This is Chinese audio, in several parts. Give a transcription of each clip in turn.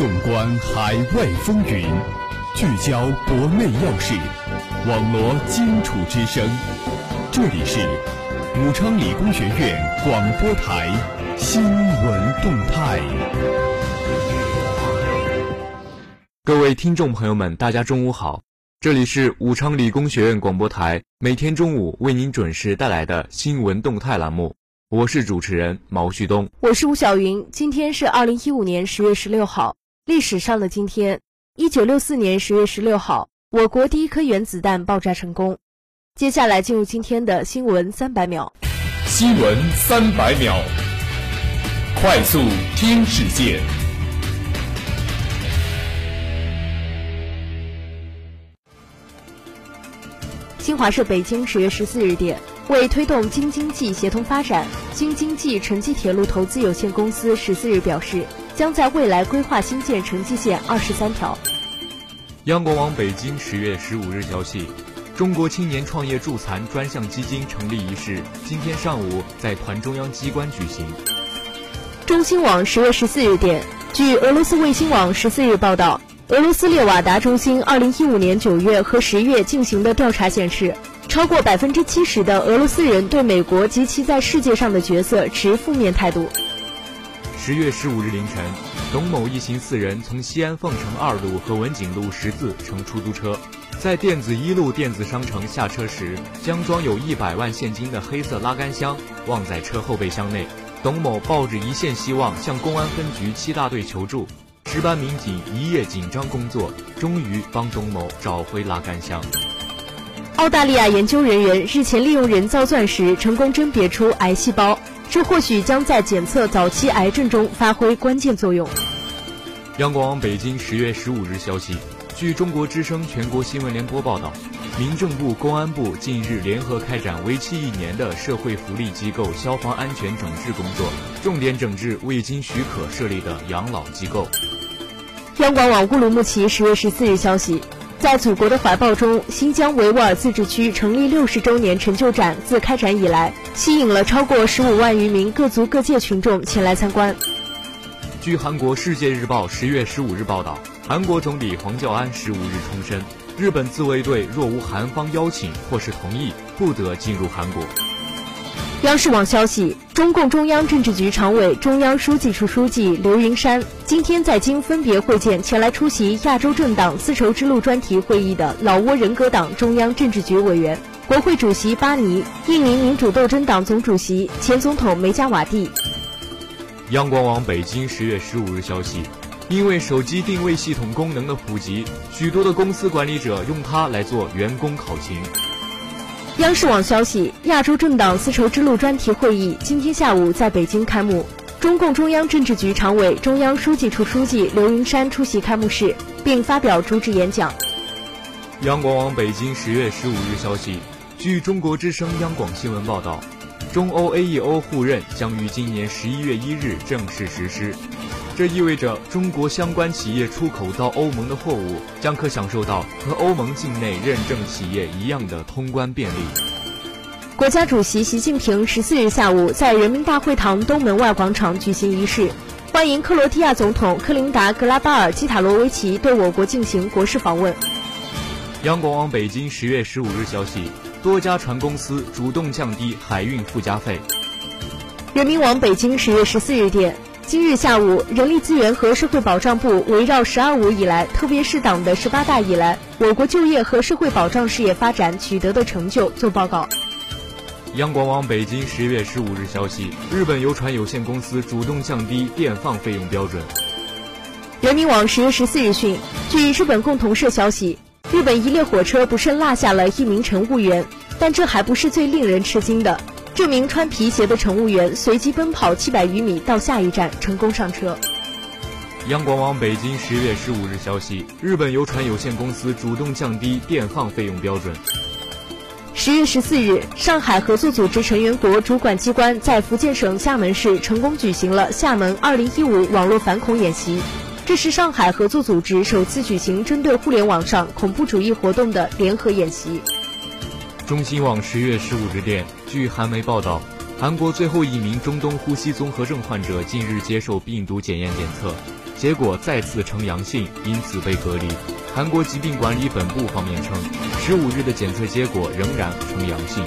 纵观海外风云，聚焦国内要事，网罗荆楚之声。这里是武昌理工学院广播台新闻动态。各位听众朋友们，大家中午好，这里是武昌理工学院广播台每天中午为您准时带来的新闻动态栏目。我是主持人毛旭东，我是吴晓云。今天是二零一五年十月十六号，历史上的今天，一九六四年十月十六号，我国第一颗原子弹爆炸成功。接下来进入今天的新闻三百秒。新闻三百秒，快速听世界。新华社北京十月十四日电。为推动京津冀协同发展，京津冀城际铁路投资有限公司十四日表示，将在未来规划新建城际线二十三条。央广网北京十月十五日消息，中国青年创业助残专项基金成立仪式今天上午在团中央机关举行。中新网十月十四日电，据俄罗斯卫星网十四日报道，俄罗斯列瓦达中心二零一五年九月和十月进行的调查显示。超过百分之七十的俄罗斯人对美国及其在世界上的角色持负面态度。十月十五日凌晨，董某一行四人从西安凤城二路和文景路十字乘出租车，在电子一路电子商城下车时，将装有一百万现金的黑色拉杆箱忘在车后备箱内。董某抱着一线希望向公安分局七大队求助，值班民警一夜紧张工作，终于帮董某找回拉杆箱。澳大利亚研究人员日前利用人造钻石成功甄别出癌细胞，这或许将在检测早期癌症中发挥关键作用。央广北京十月十五日消息，据中国之声全国新闻联播报道，民政部、公安部近日联合开展为期一年的社会福利机构消防安全整治工作，重点整治未经许可设立的养老机构。央广网乌鲁木齐十月十四日消息。在祖国的怀抱中，新疆维吾尔自治区成立六十周年成就展自开展以来，吸引了超过十五万余名各族各界群众前来参观。据韩国《世界日报》十月十五日报道，韩国总理黄教安十五日重申，日本自卫队若无韩方邀请或是同意，不得进入韩国。央视网消息，中共中央政治局常委、中央书记处书记刘云山今天在京分别会见前来出席亚洲政党丝绸之路专题会议的老挝人格党中央政治局委员、国会主席巴尼、印尼民主斗争党总主席、前总统梅加瓦蒂。央广网北京十月十五日消息，因为手机定位系统功能的普及，许多的公司管理者用它来做员工考勤。央视网消息，亚洲政党丝绸之路专题会议今天下午在北京开幕，中共中央政治局常委、中央书记处书记刘云山出席开幕式，并发表主旨演讲。央广网北京十月十五日消息，据中国之声央广新闻报道，中欧 AEO 互认将于今年十一月一日正式实施。这意味着中国相关企业出口到欧盟的货物将可享受到和欧盟境内认证企业一样的通关便利。国家主席习近平十四日下午在人民大会堂东门外广场举行仪式，欢迎克罗地亚总统克林达·格拉巴尔基塔罗维奇对我国进行国事访问。央广网北京十月十五日消息，多家船公司主动降低海运附加费。人民网北京十月十四日电。今日下午，人力资源和社会保障部围绕“十二五”以来，特别是党的十八大以来，我国就业和社会保障事业发展取得的成就做报告。央广网北京十月十五日消息，日本邮船有限公司主动降低电放费用标准。人民网十月十四日讯，据日本共同社消息，日本一列火车不慎落下了一名乘务员，但这还不是最令人吃惊的。这名穿皮鞋的乘务员随机奔跑七百余米到下一站，成功上车。央广网北京十月十五日消息，日本游船有限公司主动降低电放费用标准。十月十四日，上海合作组织成员国主管机关在福建省厦门市成功举行了厦门二零一五网络反恐演习，这是上海合作组织首次举行针对互联网上恐怖主义活动的联合演习。中新网十月十五日电，据韩媒报道，韩国最后一名中东呼吸综合症患者近日接受病毒检验检测，结果再次呈阳性，因此被隔离。韩国疾病管理本部方面称，十五日的检测结果仍然呈阳性。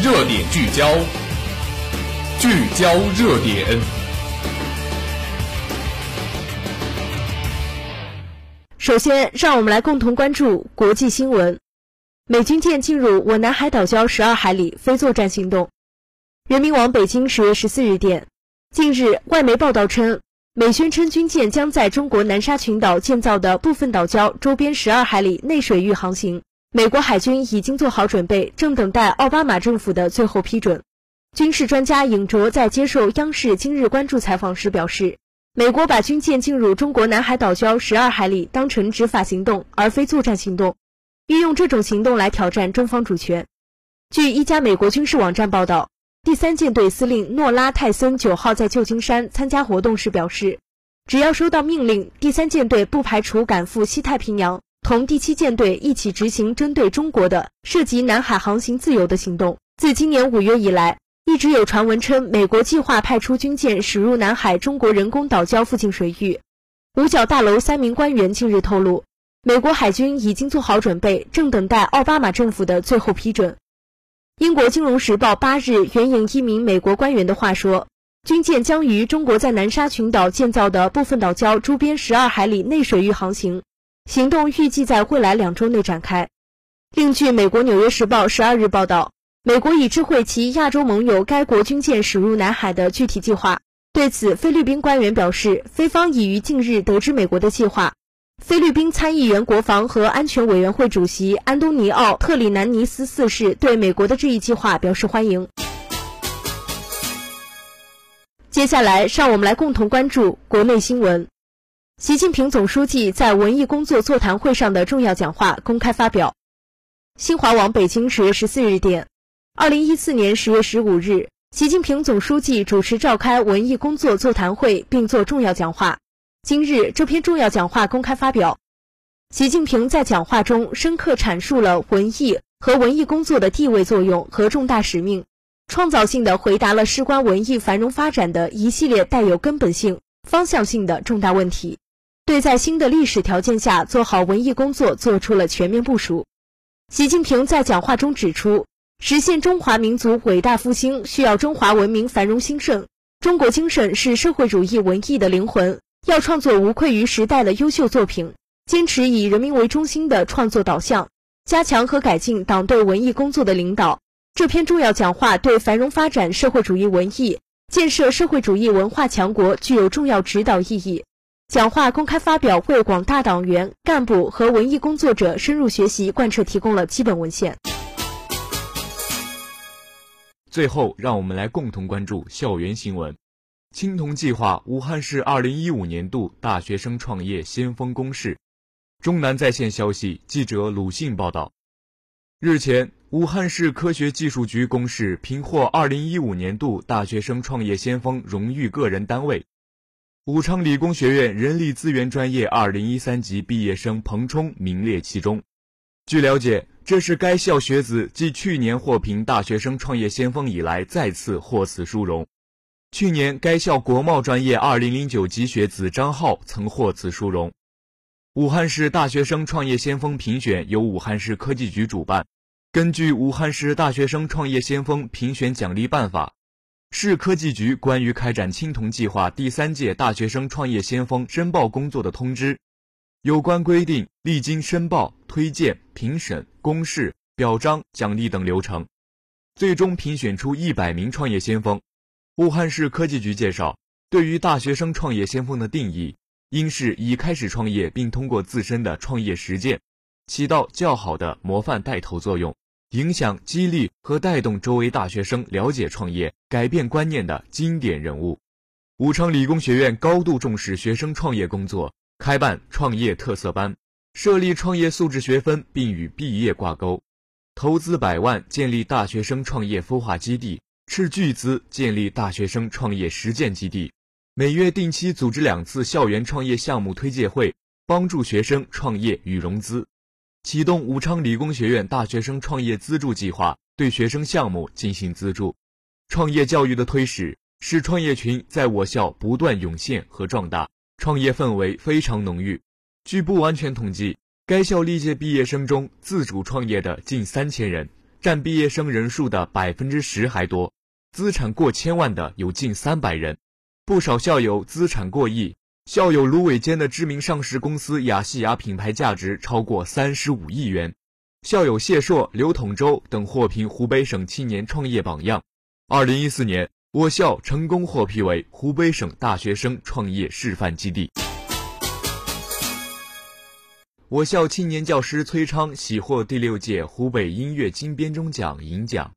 热点聚焦，聚焦热点。首先，让我们来共同关注国际新闻。美军舰进入我南海岛礁十二海里，非作战行动。人民网北京十月十四日电，近日外媒报道称，美宣称军舰将在中国南沙群岛建造的部分岛礁周边十二海里内水域航行。美国海军已经做好准备，正等待奥巴马政府的最后批准。军事专家尹卓在接受央视今日关注采访时表示，美国把军舰进入中国南海岛礁十二海里当成执法行动，而非作战行动。运用这种行动来挑战中方主权。据一家美国军事网站报道，第三舰队司令诺拉泰森九号在旧金山参加活动时表示，只要收到命令，第三舰队不排除赶赴西太平洋，同第七舰队一起执行针对中国的涉及南海航行自由的行动。自今年五月以来，一直有传闻称美国计划派出军舰驶入南海中国人工岛礁附近水域。五角大楼三名官员近日透露。美国海军已经做好准备，正等待奥巴马政府的最后批准。英国金融时报八日援引一名美国官员的话说，军舰将于中国在南沙群岛建造的部分岛礁周边十二海里内水域航行，行动预计在未来两周内展开。另据美国纽约时报十二日报道，美国已知会其亚洲盟友该国军舰驶入南海的具体计划。对此，菲律宾官员表示，菲方已于近日得知美国的计划。菲律宾参议员国防和安全委员会主席安东尼奥·特里南尼斯四世对美国的这一计划表示欢迎。接下来，让我们来共同关注国内新闻。习近平总书记在文艺工作座谈会上的重要讲话公开发表。新华网北京十月十四日电，二零一四年十月十五日，习近平总书记主持召开文艺工作座谈会，并作重要讲话。今日这篇重要讲话公开发表，习近平在讲话中深刻阐述了文艺和文艺工作的地位作用和重大使命，创造性的回答了事关文艺繁荣发展的一系列带有根本性、方向性的重大问题，对在新的历史条件下做好文艺工作做出了全面部署。习近平在讲话中指出，实现中华民族伟大复兴需要中华文明繁荣兴盛，中国精神是社会主义文艺的灵魂。要创作无愧于时代的优秀作品，坚持以人民为中心的创作导向，加强和改进党对文艺工作的领导。这篇重要讲话对繁荣发展社会主义文艺、建设社会主义文化强国具有重要指导意义。讲话公开发表，为广大党员干部和文艺工作者深入学习贯彻提供了基本文献。最后，让我们来共同关注校园新闻。青铜计划武汉市二零一五年度大学生创业先锋公示。中南在线消息，记者鲁信报道。日前，武汉市科学技术局公示评获二零一五年度大学生创业先锋荣誉个人单位，武昌理工学院人力资源专业二零一三级毕业生彭冲名列其中。据了解，这是该校学子继去年获评大学生创业先锋以来再次获此殊荣。去年，该校国贸专业2009级学子张浩曾获此殊荣。武汉市大学生创业先锋评选由武汉市科技局主办。根据《武汉市大学生创业先锋评选奖励办法》，市科技局关于开展青铜计划第三届大学生创业先锋申报工作的通知，有关规定历经申报、推荐、评审、公示、表彰、奖励等流程，最终评选出一百名创业先锋。武汉市科技局介绍，对于大学生创业先锋的定义，应是已开始创业并通过自身的创业实践，起到较好的模范带头作用，影响、激励和带动周围大学生了解创业、改变观念的经典人物。武昌理工学院高度重视学生创业工作，开办创业特色班，设立创业素质学分，并与毕业挂钩，投资百万建立大学生创业孵化基地。斥巨资建立大学生创业实践基地，每月定期组织两次校园创业项目推介会，帮助学生创业与融资。启动武昌理工学院大学生创业资助计划，对学生项目进行资助。创业教育的推使，使创业群在我校不断涌现和壮大，创业氛围非常浓郁。据不完全统计，该校历届毕业生中自主创业的近三千人，占毕业生人数的百分之十还多。资产过千万的有近三百人，不少校友资产过亿。校友芦苇间的知名上市公司雅西雅品牌价值超过三十五亿元。校友谢硕、刘统洲等获评湖北省青年创业榜样。二零一四年，我校成功获批为湖北省大学生创业示范基地。我校青年教师崔昌喜获第六届湖北音乐金编钟奖银奖。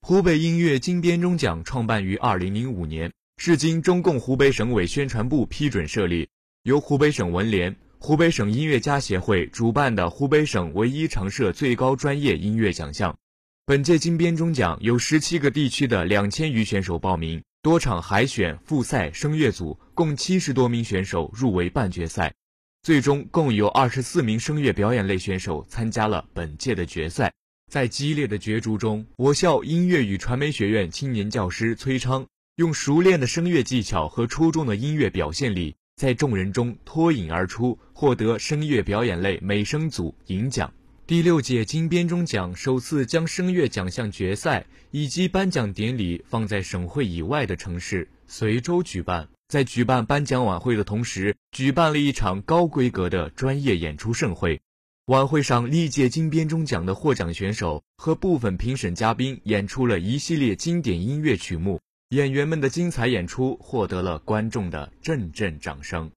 湖北音乐金编钟奖创办于二零零五年，是经中共湖北省委宣传部批准设立，由湖北省文联、湖北省音乐家协会主办的湖北省唯一常设最高专业音乐奖项。本届金编钟奖有十七个地区的两千余选手报名，多场海选、复赛、声乐组共七十多名选手入围半决赛。最终共有二十四名声乐表演类选手参加了本届的决赛。在激烈的角逐中，我校音乐与传媒学院青年教师崔昌用熟练的声乐技巧和出众的音乐表现力，在众人中脱颖而出，获得声乐表演类美声组银奖。第六届金编钟奖首次将声乐奖项决赛以及颁奖典礼放在省会以外的城市随州举办。在举办颁奖晚会的同时，举办了一场高规格的专业演出盛会。晚会上，历届金编钟奖的获奖选手和部分评审嘉宾演出了一系列经典音乐曲目，演员们的精彩演出获得了观众的阵阵掌声。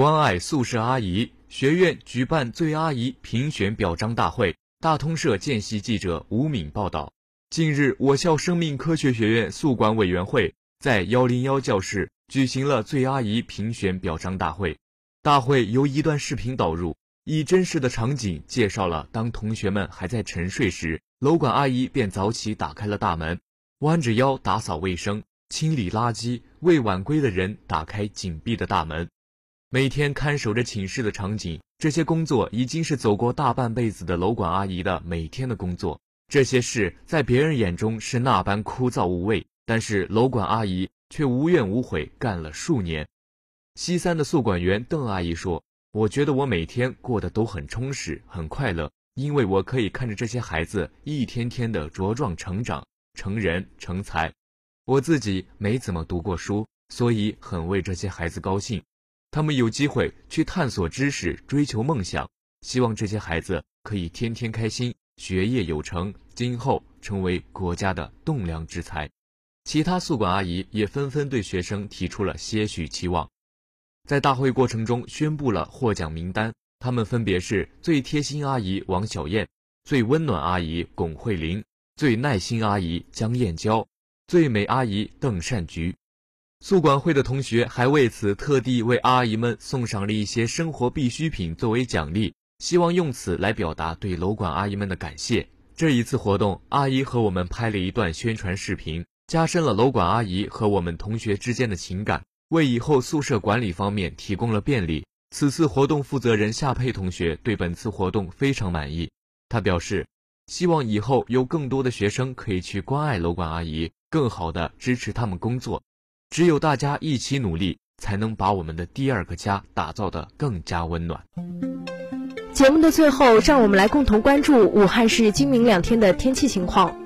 关爱宿舍阿姨学院举办最阿姨评选表彰大会。大通社见习记者吴敏报道。近日，我校生命科学学院宿管委员会在幺零幺教室举行了最阿姨评选表彰大会。大会由一段视频导入，以真实的场景介绍了当同学们还在沉睡时，楼管阿姨便早起打开了大门，弯着腰打扫卫生、清理垃圾，为晚归的人打开紧闭的大门。每天看守着寝室的场景，这些工作已经是走过大半辈子的楼管阿姨的每天的工作。这些事在别人眼中是那般枯燥无味，但是楼管阿姨却无怨无悔干了数年。西三的宿管员邓阿姨说：“我觉得我每天过得都很充实、很快乐，因为我可以看着这些孩子一天天的茁壮成长、成人成才。我自己没怎么读过书，所以很为这些孩子高兴。他们有机会去探索知识、追求梦想，希望这些孩子可以天天开心。”学业有成，今后成为国家的栋梁之才。其他宿管阿姨也纷纷对学生提出了些许期望。在大会过程中，宣布了获奖名单，他们分别是最贴心阿姨王小燕、最温暖阿姨巩慧玲、最耐心阿姨江燕娇、最美阿姨邓善菊。宿管会的同学还为此特地为阿姨们送上了一些生活必需品作为奖励。希望用此来表达对楼管阿姨们的感谢。这一次活动，阿姨和我们拍了一段宣传视频，加深了楼管阿姨和我们同学之间的情感，为以后宿舍管理方面提供了便利。此次活动负责人夏佩同学对本次活动非常满意，他表示，希望以后有更多的学生可以去关爱楼管阿姨，更好的支持他们工作。只有大家一起努力，才能把我们的第二个家打造得更加温暖。节目的最后，让我们来共同关注武汉市今明两天的天气情况。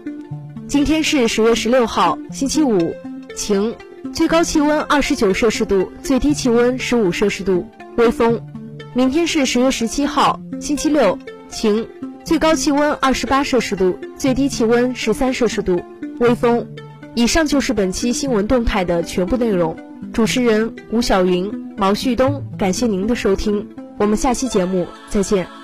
今天是十月十六号，星期五，晴，最高气温二十九摄氏度，最低气温十五摄氏度，微风。明天是十月十七号，星期六，晴，最高气温二十八摄氏度，最低气温十三摄氏度，微风。以上就是本期新闻动态的全部内容。主持人吴晓云、毛旭东，感谢您的收听。我们下期节目再见。